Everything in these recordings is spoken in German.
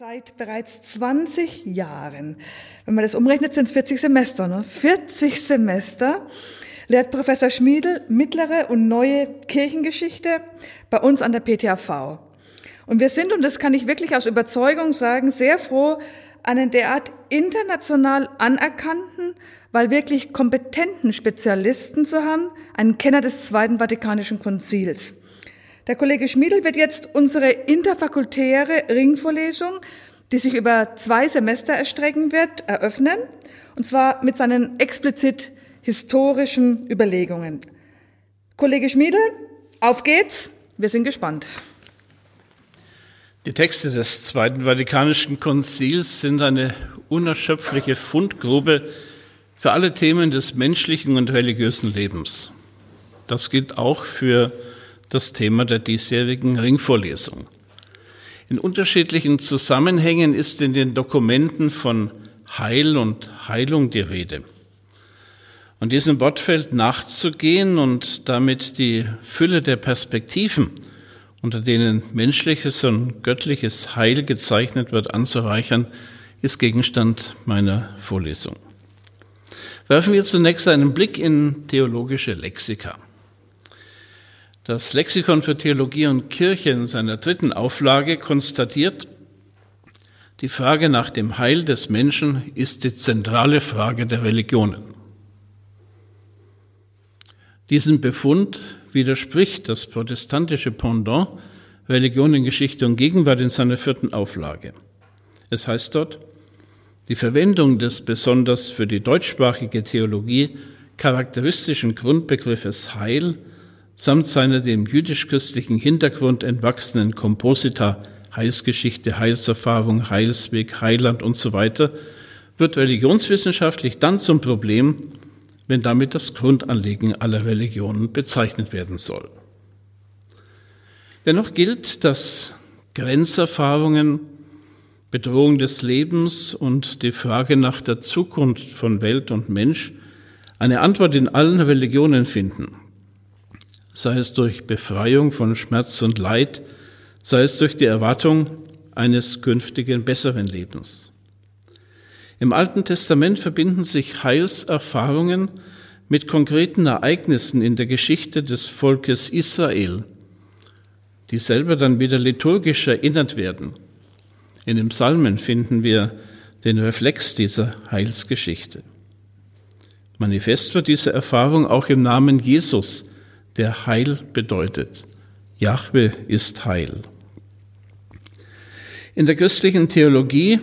Seit bereits 20 Jahren, wenn man das umrechnet, sind es 40 Semester. Ne? 40 Semester lehrt Professor Schmiedel mittlere und neue Kirchengeschichte bei uns an der PTHV. Und wir sind, und das kann ich wirklich aus Überzeugung sagen, sehr froh, einen derart international anerkannten, weil wirklich kompetenten Spezialisten zu haben, einen Kenner des Zweiten Vatikanischen Konzils. Der Kollege Schmiedel wird jetzt unsere interfakultäre Ringvorlesung, die sich über zwei Semester erstrecken wird, eröffnen, und zwar mit seinen explizit historischen Überlegungen. Kollege Schmiedel, auf geht's, wir sind gespannt. Die Texte des Zweiten Vatikanischen Konzils sind eine unerschöpfliche Fundgrube für alle Themen des menschlichen und religiösen Lebens. Das gilt auch für das Thema der diesjährigen Ringvorlesung. In unterschiedlichen Zusammenhängen ist in den Dokumenten von Heil und Heilung die Rede. Und diesem Wortfeld nachzugehen und damit die Fülle der Perspektiven, unter denen menschliches und göttliches Heil gezeichnet wird, anzureichern, ist Gegenstand meiner Vorlesung. Werfen wir zunächst einen Blick in theologische Lexika. Das Lexikon für Theologie und Kirche in seiner dritten Auflage konstatiert, die Frage nach dem Heil des Menschen ist die zentrale Frage der Religionen. Diesen Befund widerspricht das protestantische Pendant Religion in Geschichte und Gegenwart in seiner vierten Auflage. Es heißt dort, die Verwendung des besonders für die deutschsprachige Theologie charakteristischen Grundbegriffes Heil samt seiner dem jüdisch-christlichen Hintergrund entwachsenen Komposita Heilsgeschichte, Heilserfahrung, Heilsweg, Heiland und so weiter, wird religionswissenschaftlich dann zum Problem, wenn damit das Grundanliegen aller Religionen bezeichnet werden soll. Dennoch gilt, dass Grenzerfahrungen, Bedrohung des Lebens und die Frage nach der Zukunft von Welt und Mensch eine Antwort in allen Religionen finden sei es durch Befreiung von Schmerz und Leid, sei es durch die Erwartung eines künftigen besseren Lebens. Im Alten Testament verbinden sich Heilserfahrungen mit konkreten Ereignissen in der Geschichte des Volkes Israel, die selber dann wieder liturgisch erinnert werden. In den Psalmen finden wir den Reflex dieser Heilsgeschichte. Manifest wird diese Erfahrung auch im Namen Jesus, der Heil bedeutet. Jahwe ist Heil. In der christlichen Theologie,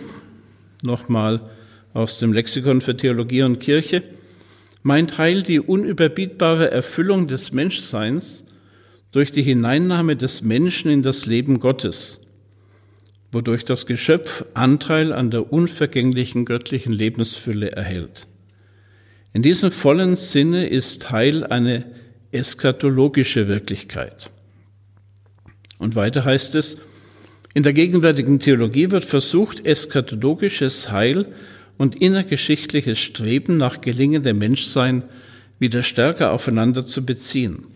nochmal aus dem Lexikon für Theologie und Kirche, meint Heil die unüberbietbare Erfüllung des Menschseins durch die Hineinnahme des Menschen in das Leben Gottes, wodurch das Geschöpf Anteil an der unvergänglichen göttlichen Lebensfülle erhält. In diesem vollen Sinne ist Heil eine eschatologische Wirklichkeit. Und weiter heißt es, in der gegenwärtigen Theologie wird versucht, eschatologisches Heil und innergeschichtliches Streben nach gelingendem Menschsein wieder stärker aufeinander zu beziehen.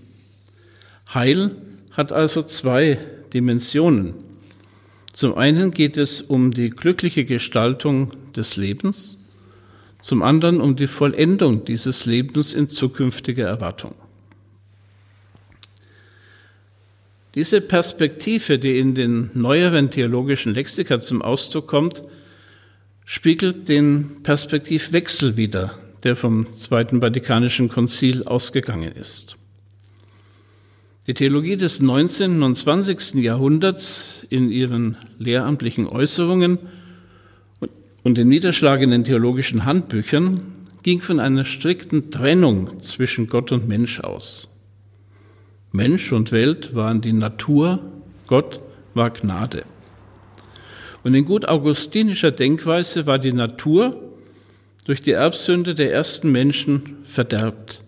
Heil hat also zwei Dimensionen. Zum einen geht es um die glückliche Gestaltung des Lebens, zum anderen um die Vollendung dieses Lebens in zukünftiger Erwartung. Diese Perspektive, die in den neueren theologischen Lexika zum Ausdruck kommt, spiegelt den Perspektivwechsel wider, der vom Zweiten Vatikanischen Konzil ausgegangen ist. Die Theologie des 19. und 20. Jahrhunderts in ihren lehramtlichen Äußerungen und den niederschlagenden theologischen Handbüchern ging von einer strikten Trennung zwischen Gott und Mensch aus. Mensch und Welt waren die Natur, Gott war Gnade. Und in gut augustinischer Denkweise war die Natur durch die Erbsünde der ersten Menschen verderbt,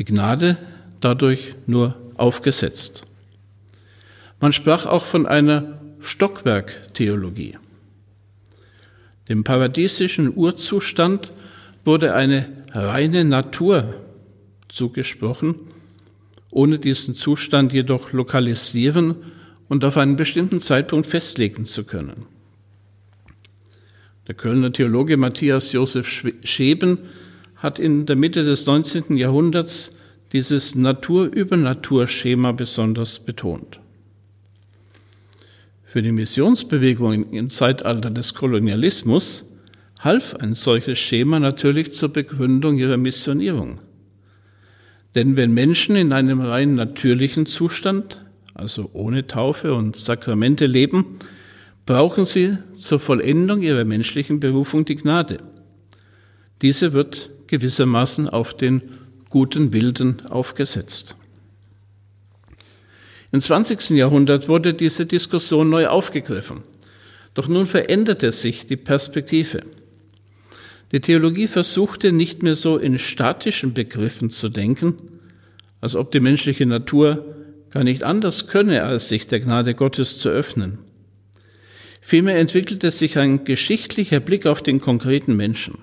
die Gnade dadurch nur aufgesetzt. Man sprach auch von einer Stockwerktheologie. Dem paradiesischen Urzustand wurde eine reine Natur zugesprochen, ohne diesen Zustand jedoch lokalisieren und auf einen bestimmten Zeitpunkt festlegen zu können. Der Kölner Theologe Matthias Josef Scheben hat in der Mitte des 19. Jahrhunderts dieses Natur-über-Natur-Schema besonders betont. Für die Missionsbewegung im Zeitalter des Kolonialismus half ein solches Schema natürlich zur Begründung ihrer Missionierung. Denn wenn Menschen in einem rein natürlichen Zustand, also ohne Taufe und Sakramente leben, brauchen sie zur Vollendung ihrer menschlichen Berufung die Gnade. Diese wird gewissermaßen auf den guten Wilden aufgesetzt. Im 20. Jahrhundert wurde diese Diskussion neu aufgegriffen. Doch nun veränderte sich die Perspektive. Die Theologie versuchte nicht mehr so in statischen Begriffen zu denken, als ob die menschliche Natur gar nicht anders könne, als sich der Gnade Gottes zu öffnen. Vielmehr entwickelte sich ein geschichtlicher Blick auf den konkreten Menschen.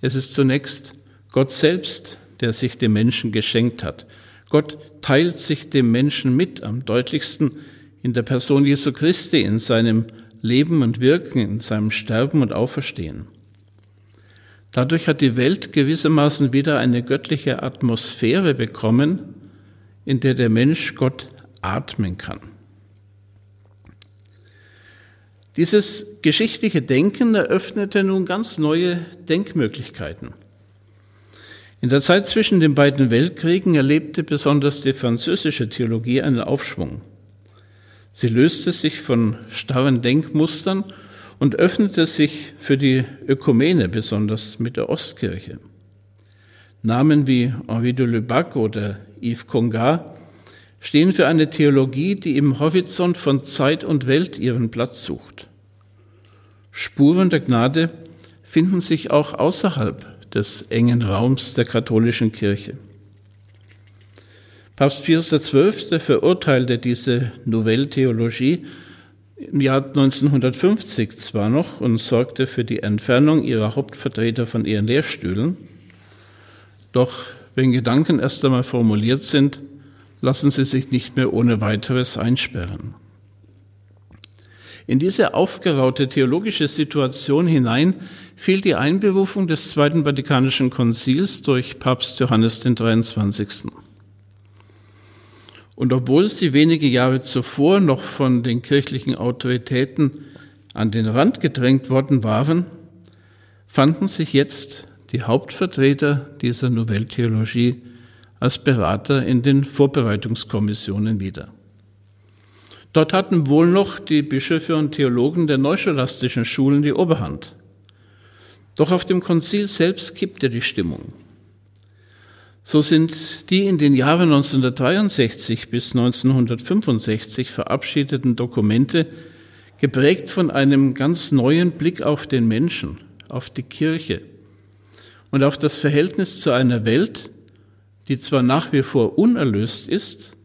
Es ist zunächst Gott selbst, der sich dem Menschen geschenkt hat. Gott teilt sich dem Menschen mit, am deutlichsten in der Person Jesu Christi, in seinem Leben und Wirken, in seinem Sterben und Auferstehen. Dadurch hat die Welt gewissermaßen wieder eine göttliche Atmosphäre bekommen, in der der Mensch Gott atmen kann. Dieses geschichtliche Denken eröffnete nun ganz neue Denkmöglichkeiten. In der Zeit zwischen den beiden Weltkriegen erlebte besonders die französische Theologie einen Aufschwung. Sie löste sich von starren Denkmustern und öffnete sich für die Ökumene, besonders mit der Ostkirche. Namen wie Henri de Lubac oder Yves Congar stehen für eine Theologie, die im Horizont von Zeit und Welt ihren Platz sucht. Spuren der Gnade finden sich auch außerhalb des engen Raums der katholischen Kirche. Papst Pius XII. verurteilte diese Nouvelle Theologie im Jahr 1950 zwar noch und sorgte für die Entfernung ihrer Hauptvertreter von ihren Lehrstühlen, doch wenn Gedanken erst einmal formuliert sind, lassen sie sich nicht mehr ohne weiteres einsperren. In diese aufgeraute theologische Situation hinein fiel die Einberufung des Zweiten Vatikanischen Konzils durch Papst Johannes den 23. Und obwohl sie wenige Jahre zuvor noch von den kirchlichen Autoritäten an den Rand gedrängt worden waren, fanden sich jetzt die Hauptvertreter dieser Novelltheologie als Berater in den Vorbereitungskommissionen wieder. Dort hatten wohl noch die Bischöfe und Theologen der neuscholastischen Schulen die Oberhand. Doch auf dem Konzil selbst kippte die Stimmung. So sind die in den Jahren 1963 bis 1965 verabschiedeten Dokumente geprägt von einem ganz neuen Blick auf den Menschen, auf die Kirche und auf das Verhältnis zu einer Welt, die zwar nach wie vor unerlöst ist,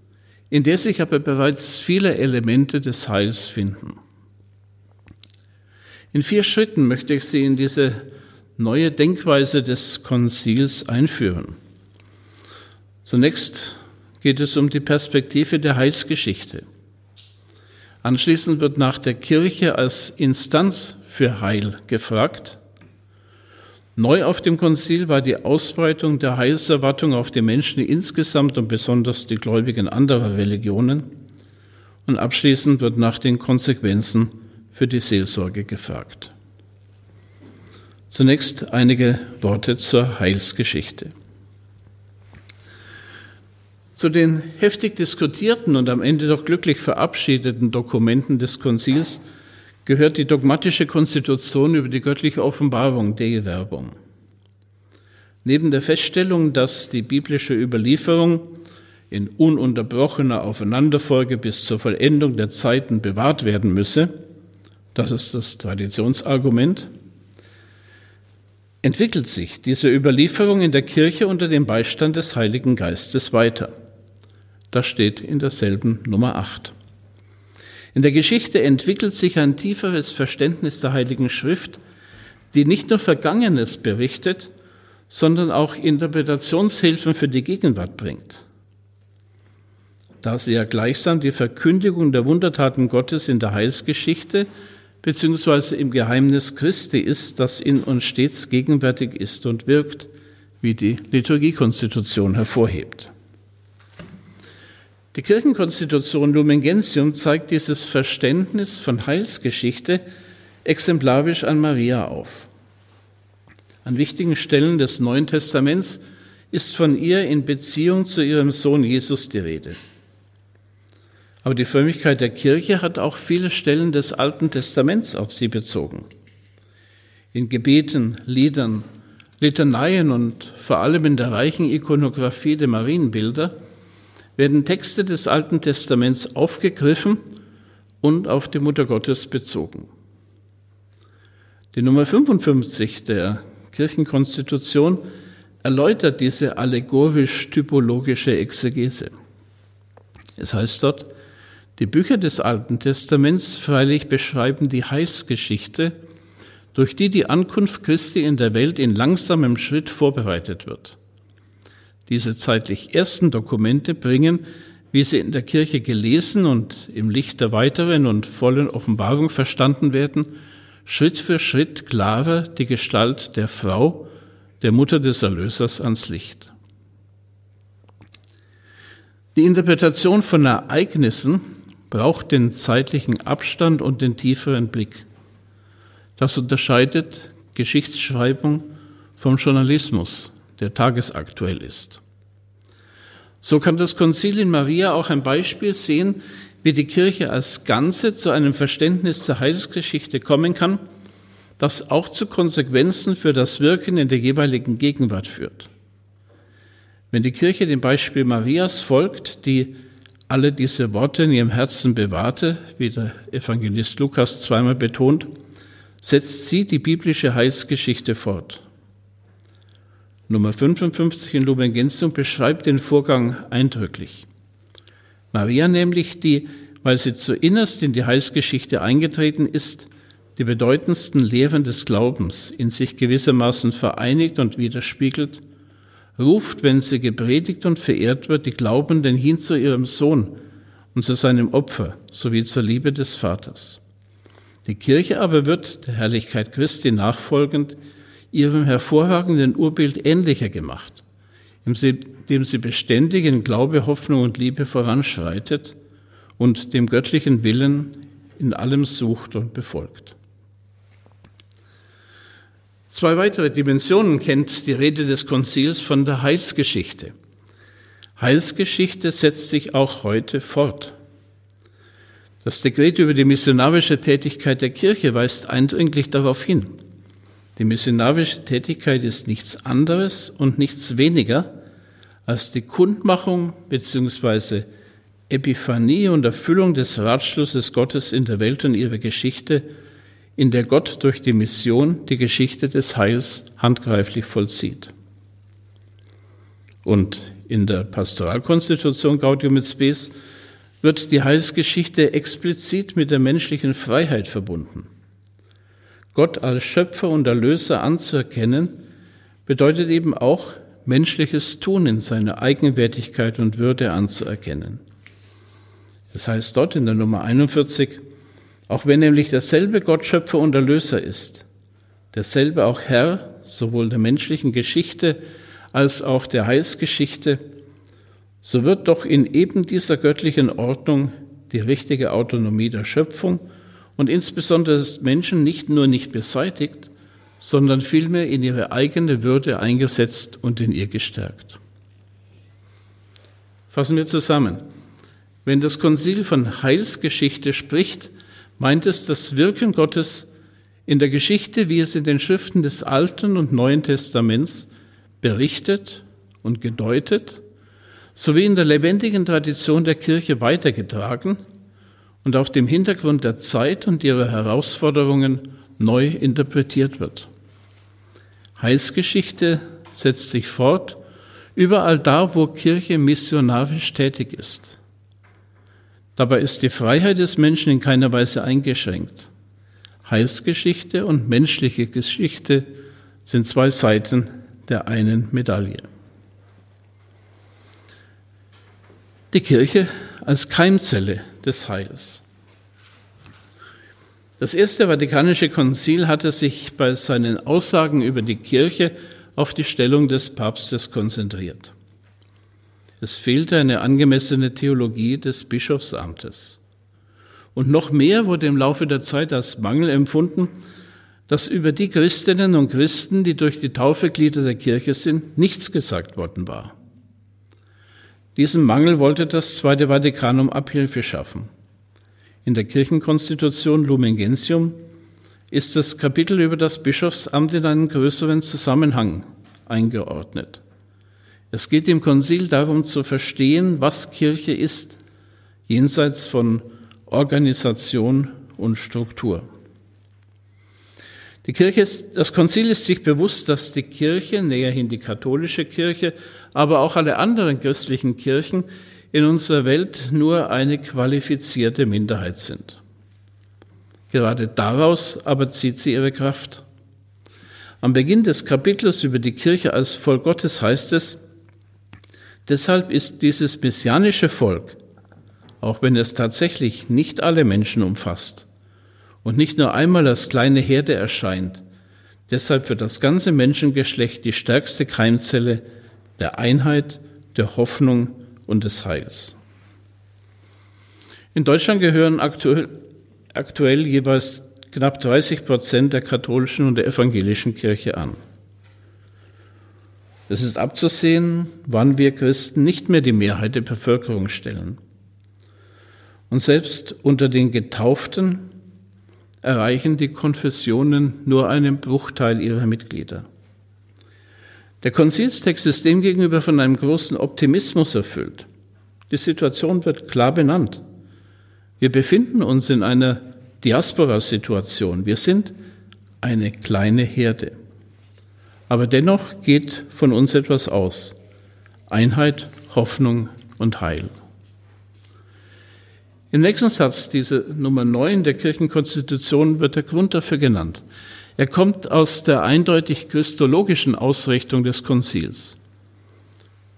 in der sich aber bereits viele Elemente des Heils finden. In vier Schritten möchte ich Sie in diese neue Denkweise des Konzils einführen. Zunächst geht es um die Perspektive der Heilsgeschichte. Anschließend wird nach der Kirche als Instanz für Heil gefragt Neu auf dem Konzil war die Ausbreitung der Heilserwartung auf die Menschen insgesamt und besonders die Gläubigen anderer Religionen. Und abschließend wird nach den Konsequenzen für die Seelsorge gefragt. Zunächst einige Worte zur Heilsgeschichte. Zu den heftig diskutierten und am Ende doch glücklich verabschiedeten Dokumenten des Konzils gehört die dogmatische Konstitution über die göttliche Offenbarung, der Werbung. Neben der Feststellung, dass die biblische Überlieferung in ununterbrochener Aufeinanderfolge bis zur Vollendung der Zeiten bewahrt werden müsse, das ist das Traditionsargument, entwickelt sich diese Überlieferung in der Kirche unter dem Beistand des Heiligen Geistes weiter. Das steht in derselben Nummer 8. In der Geschichte entwickelt sich ein tieferes Verständnis der Heiligen Schrift, die nicht nur Vergangenes berichtet, sondern auch Interpretationshilfen für die Gegenwart bringt. Da sie ja gleichsam die Verkündigung der Wundertaten Gottes in der Heilsgeschichte beziehungsweise im Geheimnis Christi ist, das in uns stets gegenwärtig ist und wirkt, wie die Liturgiekonstitution hervorhebt. Die Kirchenkonstitution Lumen Gentium zeigt dieses Verständnis von Heilsgeschichte exemplarisch an Maria auf. An wichtigen Stellen des Neuen Testaments ist von ihr in Beziehung zu ihrem Sohn Jesus die Rede. Aber die Frömmigkeit der Kirche hat auch viele Stellen des Alten Testaments auf sie bezogen. In Gebeten, Liedern, Litaneien und vor allem in der reichen Ikonographie der Marienbilder werden Texte des Alten Testaments aufgegriffen und auf die Mutter Gottes bezogen. Die Nummer 55 der Kirchenkonstitution erläutert diese allegorisch-typologische Exegese. Es heißt dort, die Bücher des Alten Testaments freilich beschreiben die Heilsgeschichte, durch die die Ankunft Christi in der Welt in langsamem Schritt vorbereitet wird. Diese zeitlich ersten Dokumente bringen, wie sie in der Kirche gelesen und im Licht der weiteren und vollen Offenbarung verstanden werden, Schritt für Schritt klarer die Gestalt der Frau, der Mutter des Erlösers, ans Licht. Die Interpretation von Ereignissen braucht den zeitlichen Abstand und den tieferen Blick. Das unterscheidet Geschichtsschreibung vom Journalismus, der tagesaktuell ist. So kann das Konzil in Maria auch ein Beispiel sehen, wie die Kirche als Ganze zu einem Verständnis zur Heilsgeschichte kommen kann, das auch zu Konsequenzen für das Wirken in der jeweiligen Gegenwart führt. Wenn die Kirche dem Beispiel Marias folgt, die alle diese Worte in ihrem Herzen bewahrte, wie der Evangelist Lukas zweimal betont, setzt sie die biblische Heilsgeschichte fort. Nummer 55 in Lumen Gentium beschreibt den Vorgang eindrücklich. Maria nämlich, die, weil sie zuinnerst in die Heilsgeschichte eingetreten ist, die bedeutendsten Lehren des Glaubens in sich gewissermaßen vereinigt und widerspiegelt, ruft, wenn sie gepredigt und verehrt wird, die Glaubenden hin zu ihrem Sohn und zu seinem Opfer sowie zur Liebe des Vaters. Die Kirche aber wird der Herrlichkeit Christi nachfolgend ihrem hervorragenden Urbild ähnlicher gemacht indem sie beständig in Glaube, Hoffnung und Liebe voranschreitet und dem göttlichen Willen in allem sucht und befolgt. Zwei weitere Dimensionen kennt die Rede des Konzils von der Heilsgeschichte. Heilsgeschichte setzt sich auch heute fort. Das Dekret über die missionarische Tätigkeit der Kirche weist eindringlich darauf hin. Die missionarische Tätigkeit ist nichts anderes und nichts weniger als die Kundmachung bzw. Epiphanie und Erfüllung des Ratschlusses Gottes in der Welt und ihrer Geschichte, in der Gott durch die Mission die Geschichte des Heils handgreiflich vollzieht. Und in der Pastoralkonstitution Gaudium et Spes wird die Heilsgeschichte explizit mit der menschlichen Freiheit verbunden. Gott als Schöpfer und Erlöser anzuerkennen, bedeutet eben auch, menschliches Tun in seiner Eigenwertigkeit und Würde anzuerkennen. Das heißt dort in der Nummer 41, auch wenn nämlich derselbe Gott Schöpfer und Erlöser ist, derselbe auch Herr sowohl der menschlichen Geschichte als auch der Heilsgeschichte, so wird doch in eben dieser göttlichen Ordnung die richtige Autonomie der Schöpfung und insbesondere Menschen nicht nur nicht beseitigt, sondern vielmehr in ihre eigene Würde eingesetzt und in ihr gestärkt. Fassen wir zusammen. Wenn das Konzil von Heilsgeschichte spricht, meint es das Wirken Gottes in der Geschichte, wie es in den Schriften des Alten und Neuen Testaments berichtet und gedeutet, sowie in der lebendigen Tradition der Kirche weitergetragen und auf dem Hintergrund der Zeit und ihrer Herausforderungen neu interpretiert wird. Heilsgeschichte setzt sich fort überall da, wo Kirche missionarisch tätig ist. Dabei ist die Freiheit des Menschen in keiner Weise eingeschränkt. Heilsgeschichte und menschliche Geschichte sind zwei Seiten der einen Medaille. Die Kirche als Keimzelle des Heils. Das Erste Vatikanische Konzil hatte sich bei seinen Aussagen über die Kirche auf die Stellung des Papstes konzentriert. Es fehlte eine angemessene Theologie des Bischofsamtes. Und noch mehr wurde im Laufe der Zeit als Mangel empfunden, dass über die Christinnen und Christen, die durch die Taufe Glieder der Kirche sind, nichts gesagt worden war. Diesem Mangel wollte das Zweite Vatikanum Abhilfe schaffen. In der Kirchenkonstitution Lumen Gentium ist das Kapitel über das Bischofsamt in einen größeren Zusammenhang eingeordnet. Es geht im Konzil darum zu verstehen, was Kirche ist, jenseits von Organisation und Struktur. Die Kirche ist, das Konzil ist sich bewusst, dass die Kirche, näherhin die katholische Kirche, aber auch alle anderen christlichen Kirchen in unserer Welt nur eine qualifizierte Minderheit sind. Gerade daraus aber zieht sie ihre Kraft. Am Beginn des Kapitels über die Kirche als Volk Gottes heißt es, deshalb ist dieses messianische Volk, auch wenn es tatsächlich nicht alle Menschen umfasst und nicht nur einmal als kleine Herde erscheint, deshalb für das ganze Menschengeschlecht die stärkste Keimzelle der Einheit, der Hoffnung und des Heils. In Deutschland gehören aktuell, aktuell jeweils knapp 30 Prozent der katholischen und der evangelischen Kirche an. Es ist abzusehen, wann wir Christen nicht mehr die Mehrheit der Bevölkerung stellen. Und selbst unter den Getauften erreichen die Konfessionen nur einen Bruchteil ihrer Mitglieder. Der Konzilstext ist demgegenüber von einem großen Optimismus erfüllt. Die Situation wird klar benannt. Wir befinden uns in einer Diaspora-Situation. Wir sind eine kleine Herde. Aber dennoch geht von uns etwas aus. Einheit, Hoffnung und Heil. Im nächsten Satz, diese Nummer 9 der Kirchenkonstitution, wird der Grund dafür genannt. Er kommt aus der eindeutig christologischen Ausrichtung des Konzils.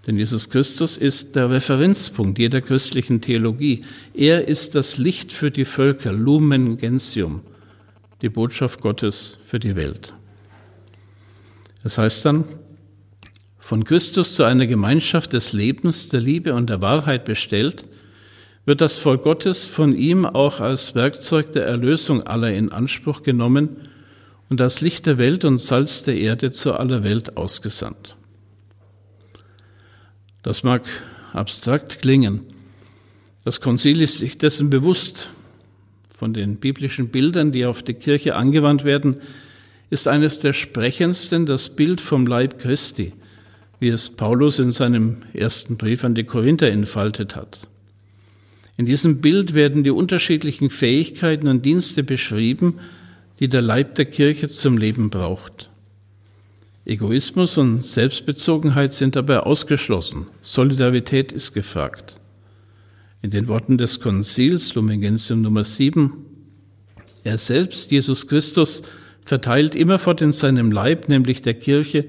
Denn Jesus Christus ist der Referenzpunkt jeder christlichen Theologie. Er ist das Licht für die Völker, Lumen Gentium, die Botschaft Gottes für die Welt. Das heißt dann, von Christus zu einer Gemeinschaft des Lebens, der Liebe und der Wahrheit bestellt, wird das Volk Gottes von ihm auch als Werkzeug der Erlösung aller in Anspruch genommen und als Licht der Welt und Salz der Erde zu aller Welt ausgesandt. Das mag abstrakt klingen. Das Konzil ist sich dessen bewusst. Von den biblischen Bildern, die auf die Kirche angewandt werden, ist eines der sprechendsten das Bild vom Leib Christi, wie es Paulus in seinem ersten Brief an die Korinther entfaltet hat. In diesem Bild werden die unterschiedlichen Fähigkeiten und Dienste beschrieben, die der Leib der Kirche zum Leben braucht. Egoismus und Selbstbezogenheit sind dabei ausgeschlossen. Solidarität ist gefragt. In den Worten des Konzils, Lumen Gentium Nummer 7, er selbst, Jesus Christus, verteilt immerfort in seinem Leib, nämlich der Kirche,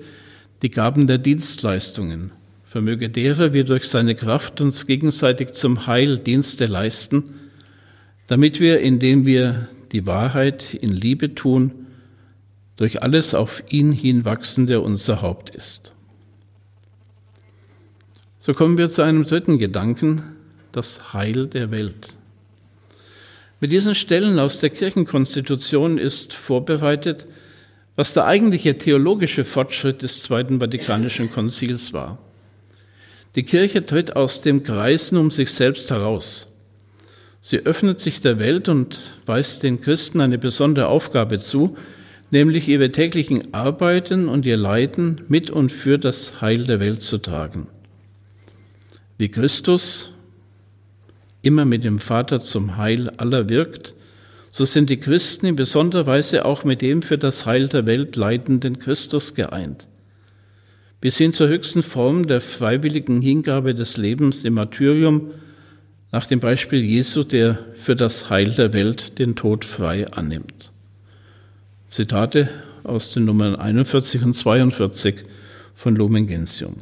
die Gaben der Dienstleistungen, vermöge derer wir durch seine Kraft uns gegenseitig zum Heil Dienste leisten, damit wir, indem wir die Wahrheit in Liebe tun, durch alles auf ihn hinwachsen, der unser Haupt ist. So kommen wir zu einem dritten Gedanken, das Heil der Welt. Mit diesen Stellen aus der Kirchenkonstitution ist vorbereitet, was der eigentliche theologische Fortschritt des Zweiten Vatikanischen Konzils war. Die Kirche tritt aus dem Kreisen um sich selbst heraus. Sie öffnet sich der Welt und weist den Christen eine besondere Aufgabe zu, nämlich ihre täglichen Arbeiten und ihr Leiden mit und für das Heil der Welt zu tragen. Wie Christus immer mit dem Vater zum Heil aller wirkt, so sind die Christen in besonderer Weise auch mit dem für das Heil der Welt leidenden Christus geeint. Bis hin zur höchsten Form der freiwilligen Hingabe des Lebens im Martyrium nach dem Beispiel Jesu, der für das Heil der Welt den Tod frei annimmt. Zitate aus den Nummern 41 und 42 von Lumen Gentium.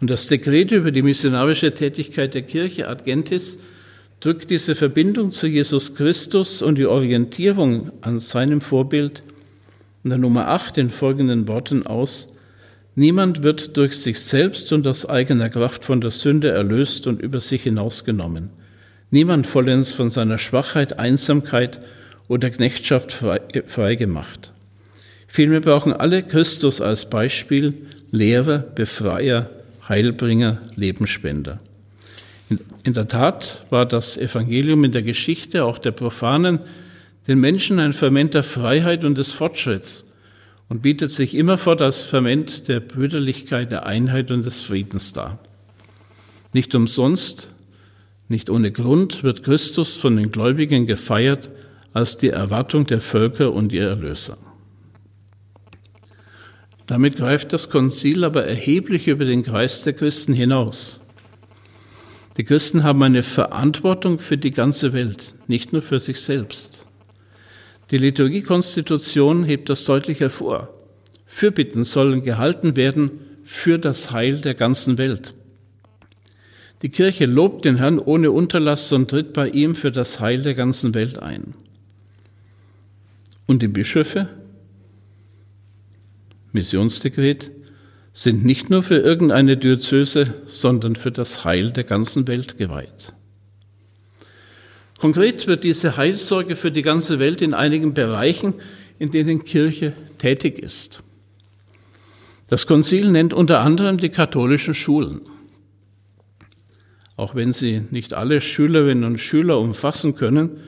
Und das Dekret über die missionarische Tätigkeit der Kirche Ad Gentis drückt diese Verbindung zu Jesus Christus und die Orientierung an seinem Vorbild in der Nummer 8 in folgenden Worten aus. Niemand wird durch sich selbst und aus eigener Kraft von der Sünde erlöst und über sich hinausgenommen. Niemand vollends von seiner Schwachheit, Einsamkeit oder Knechtschaft freigemacht. Frei Vielmehr brauchen alle Christus als Beispiel, Lehrer, Befreier, Heilbringer, Lebensspender. In der Tat war das Evangelium in der Geschichte auch der Profanen den Menschen ein Ferment der Freiheit und des Fortschritts und bietet sich immerfort als Ferment der Brüderlichkeit, der Einheit und des Friedens dar. Nicht umsonst, nicht ohne Grund wird Christus von den Gläubigen gefeiert als die Erwartung der Völker und ihr Erlöser. Damit greift das Konzil aber erheblich über den Kreis der Christen hinaus. Die Christen haben eine Verantwortung für die ganze Welt, nicht nur für sich selbst. Die Liturgiekonstitution hebt das deutlich hervor. Fürbitten sollen gehalten werden für das Heil der ganzen Welt. Die Kirche lobt den Herrn ohne Unterlass und tritt bei ihm für das Heil der ganzen Welt ein. Und die Bischöfe Missionsdekret sind nicht nur für irgendeine Diözese, sondern für das Heil der ganzen Welt geweiht. Konkret wird diese Heilsorge für die ganze Welt in einigen Bereichen, in denen Kirche tätig ist. Das Konzil nennt unter anderem die katholischen Schulen. Auch wenn sie nicht alle Schülerinnen und Schüler umfassen können,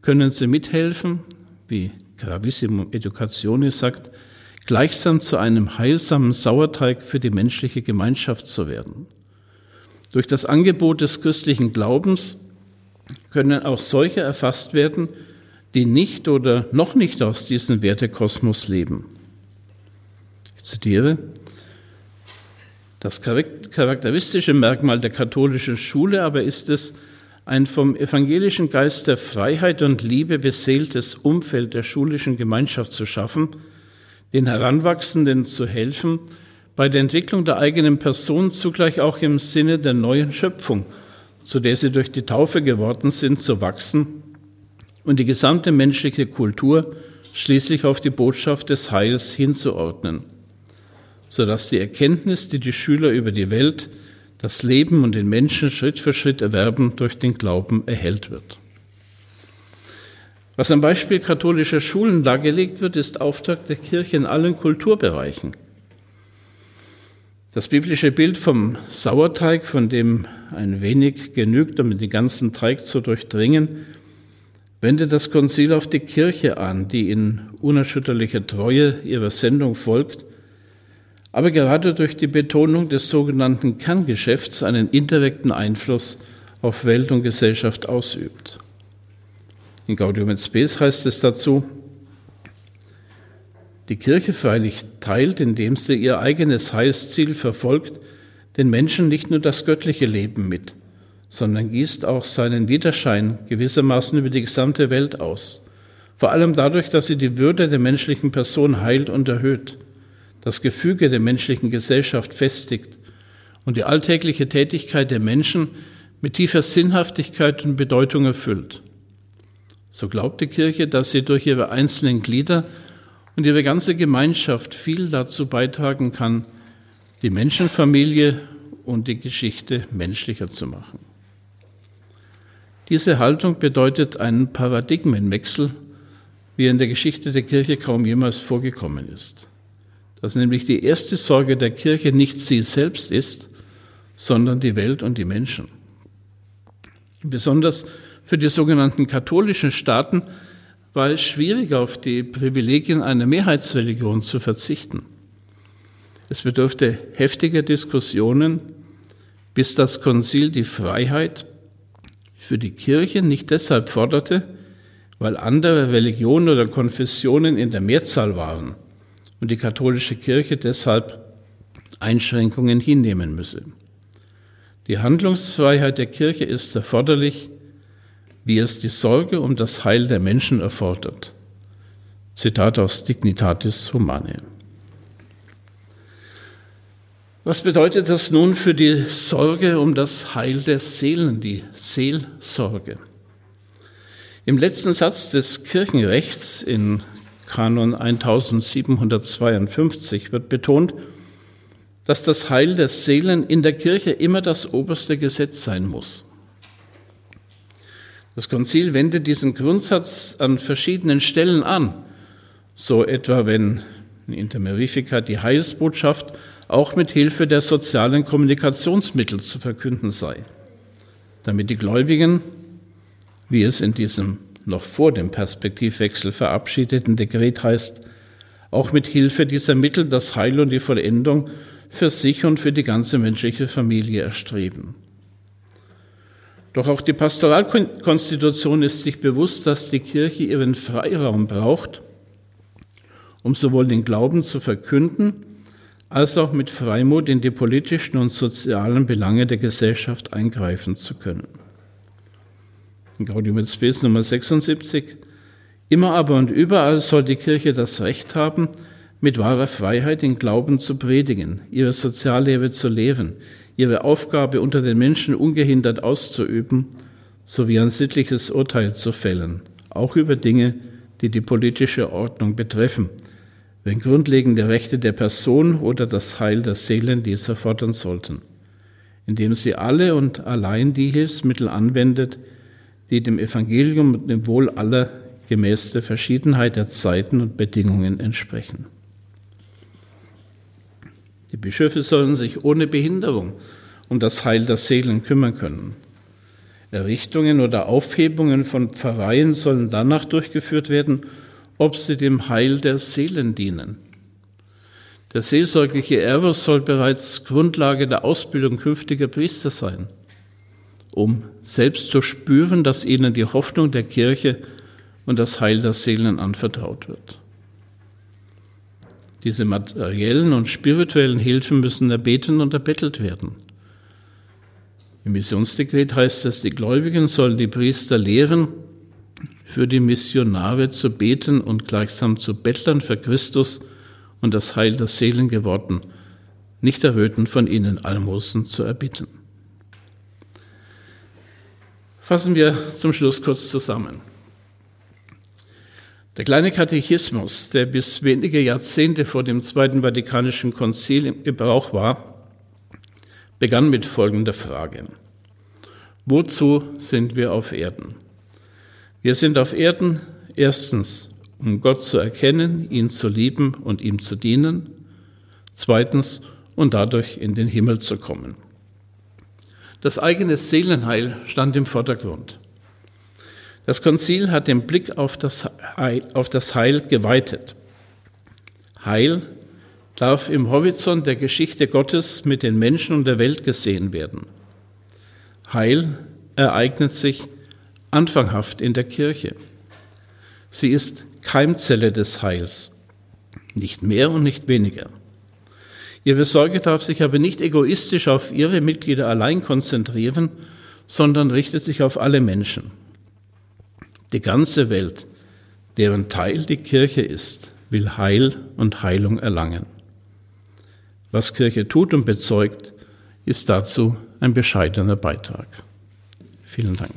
können sie mithelfen, wie Gravissimo Educationis sagt, gleichsam zu einem heilsamen Sauerteig für die menschliche Gemeinschaft zu werden. Durch das Angebot des christlichen Glaubens können auch solche erfasst werden, die nicht oder noch nicht aus diesem Wertekosmos leben. Ich zitiere, das charakteristische Merkmal der katholischen Schule aber ist es, ein vom evangelischen Geist der Freiheit und Liebe beseeltes Umfeld der schulischen Gemeinschaft zu schaffen, den Heranwachsenden zu helfen, bei der Entwicklung der eigenen Person zugleich auch im Sinne der neuen Schöpfung, zu der sie durch die Taufe geworden sind, zu wachsen und die gesamte menschliche Kultur schließlich auf die Botschaft des Heils hinzuordnen, sodass die Erkenntnis, die die Schüler über die Welt, das Leben und den Menschen Schritt für Schritt erwerben, durch den Glauben erhellt wird. Was am Beispiel katholischer Schulen dargelegt wird, ist Auftrag der Kirche in allen Kulturbereichen. Das biblische Bild vom Sauerteig, von dem ein wenig genügt, um den ganzen Teig zu durchdringen, wendet das Konzil auf die Kirche an, die in unerschütterlicher Treue ihrer Sendung folgt, aber gerade durch die Betonung des sogenannten Kerngeschäfts einen indirekten Einfluss auf Welt und Gesellschaft ausübt. In Gaudium et Spes heißt es dazu, die Kirche freilich teilt, indem sie ihr eigenes Heilsziel verfolgt, den Menschen nicht nur das göttliche Leben mit, sondern gießt auch seinen Widerschein gewissermaßen über die gesamte Welt aus. Vor allem dadurch, dass sie die Würde der menschlichen Person heilt und erhöht, das Gefüge der menschlichen Gesellschaft festigt und die alltägliche Tätigkeit der Menschen mit tiefer Sinnhaftigkeit und Bedeutung erfüllt. So glaubt die Kirche, dass sie durch ihre einzelnen Glieder und ihre ganze Gemeinschaft viel dazu beitragen kann, die Menschenfamilie und die Geschichte menschlicher zu machen. Diese Haltung bedeutet einen Paradigmenwechsel, wie er in der Geschichte der Kirche kaum jemals vorgekommen ist. Dass nämlich die erste Sorge der Kirche nicht sie selbst ist, sondern die Welt und die Menschen. Besonders für die sogenannten katholischen Staaten war es schwierig, auf die Privilegien einer Mehrheitsreligion zu verzichten. Es bedurfte heftiger Diskussionen, bis das Konzil die Freiheit für die Kirche nicht deshalb forderte, weil andere Religionen oder Konfessionen in der Mehrzahl waren und die katholische Kirche deshalb Einschränkungen hinnehmen müsse. Die Handlungsfreiheit der Kirche ist erforderlich, wie es die Sorge um das Heil der Menschen erfordert. Zitat aus Dignitatis Humanae. Was bedeutet das nun für die Sorge um das Heil der Seelen, die Seelsorge? Im letzten Satz des Kirchenrechts in Kanon 1752 wird betont, dass das Heil der Seelen in der Kirche immer das oberste Gesetz sein muss. Das Konzil wendet diesen Grundsatz an verschiedenen Stellen an, so etwa wenn in der Merifica die Heilsbotschaft auch mit Hilfe der sozialen Kommunikationsmittel zu verkünden sei, damit die Gläubigen, wie es in diesem noch vor dem Perspektivwechsel verabschiedeten Dekret heißt, auch mit Hilfe dieser Mittel das Heil und die Vollendung für sich und für die ganze menschliche Familie erstreben. Doch auch die Pastoralkonstitution ist sich bewusst, dass die Kirche ihren Freiraum braucht, um sowohl den Glauben zu verkünden, als auch mit Freimut in die politischen und sozialen Belange der Gesellschaft eingreifen zu können. In Gaudium et Spes Nummer 76 Immer aber und überall soll die Kirche das Recht haben, mit wahrer Freiheit den Glauben zu predigen, ihre Soziallehre zu leben, ihre Aufgabe unter den Menschen ungehindert auszuüben, sowie ein sittliches Urteil zu fällen, auch über Dinge, die die politische Ordnung betreffen, wenn grundlegende Rechte der Person oder das Heil der Seelen dies erfordern sollten, indem sie alle und allein die Hilfsmittel anwendet, die dem Evangelium und dem Wohl aller gemäß der Verschiedenheit der Zeiten und Bedingungen entsprechen. Die Bischöfe sollen sich ohne Behinderung um das Heil der Seelen kümmern können. Errichtungen oder Aufhebungen von Pfarreien sollen danach durchgeführt werden, ob sie dem Heil der Seelen dienen. Der seelsorgliche Eros soll bereits Grundlage der Ausbildung künftiger Priester sein, um selbst zu spüren, dass ihnen die Hoffnung der Kirche und das Heil der Seelen anvertraut wird. Diese materiellen und spirituellen Hilfen müssen erbeten und erbettelt werden. Im Missionsdekret heißt es, die Gläubigen sollen die Priester lehren, für die Missionare zu beten und gleichsam zu Bettlern für Christus und das Heil der Seelen geworden, nicht erröten von ihnen Almosen zu erbitten. Fassen wir zum Schluss kurz zusammen. Der kleine Katechismus, der bis wenige Jahrzehnte vor dem Zweiten Vatikanischen Konzil im Gebrauch war, begann mit folgender Frage. Wozu sind wir auf Erden? Wir sind auf Erden erstens, um Gott zu erkennen, ihn zu lieben und ihm zu dienen. Zweitens, und dadurch in den Himmel zu kommen. Das eigene Seelenheil stand im Vordergrund. Das Konzil hat den Blick auf das Heil, auf das Heil geweitet. Heil darf im Horizont der Geschichte Gottes mit den Menschen und der Welt gesehen werden. Heil ereignet sich anfanghaft in der Kirche. Sie ist Keimzelle des Heils, nicht mehr und nicht weniger. Ihre Sorge darf sich aber nicht egoistisch auf ihre Mitglieder allein konzentrieren, sondern richtet sich auf alle Menschen. Die ganze Welt, deren Teil die Kirche ist, will Heil und Heilung erlangen. Was Kirche tut und bezeugt, ist dazu ein bescheidener Beitrag. Vielen Dank.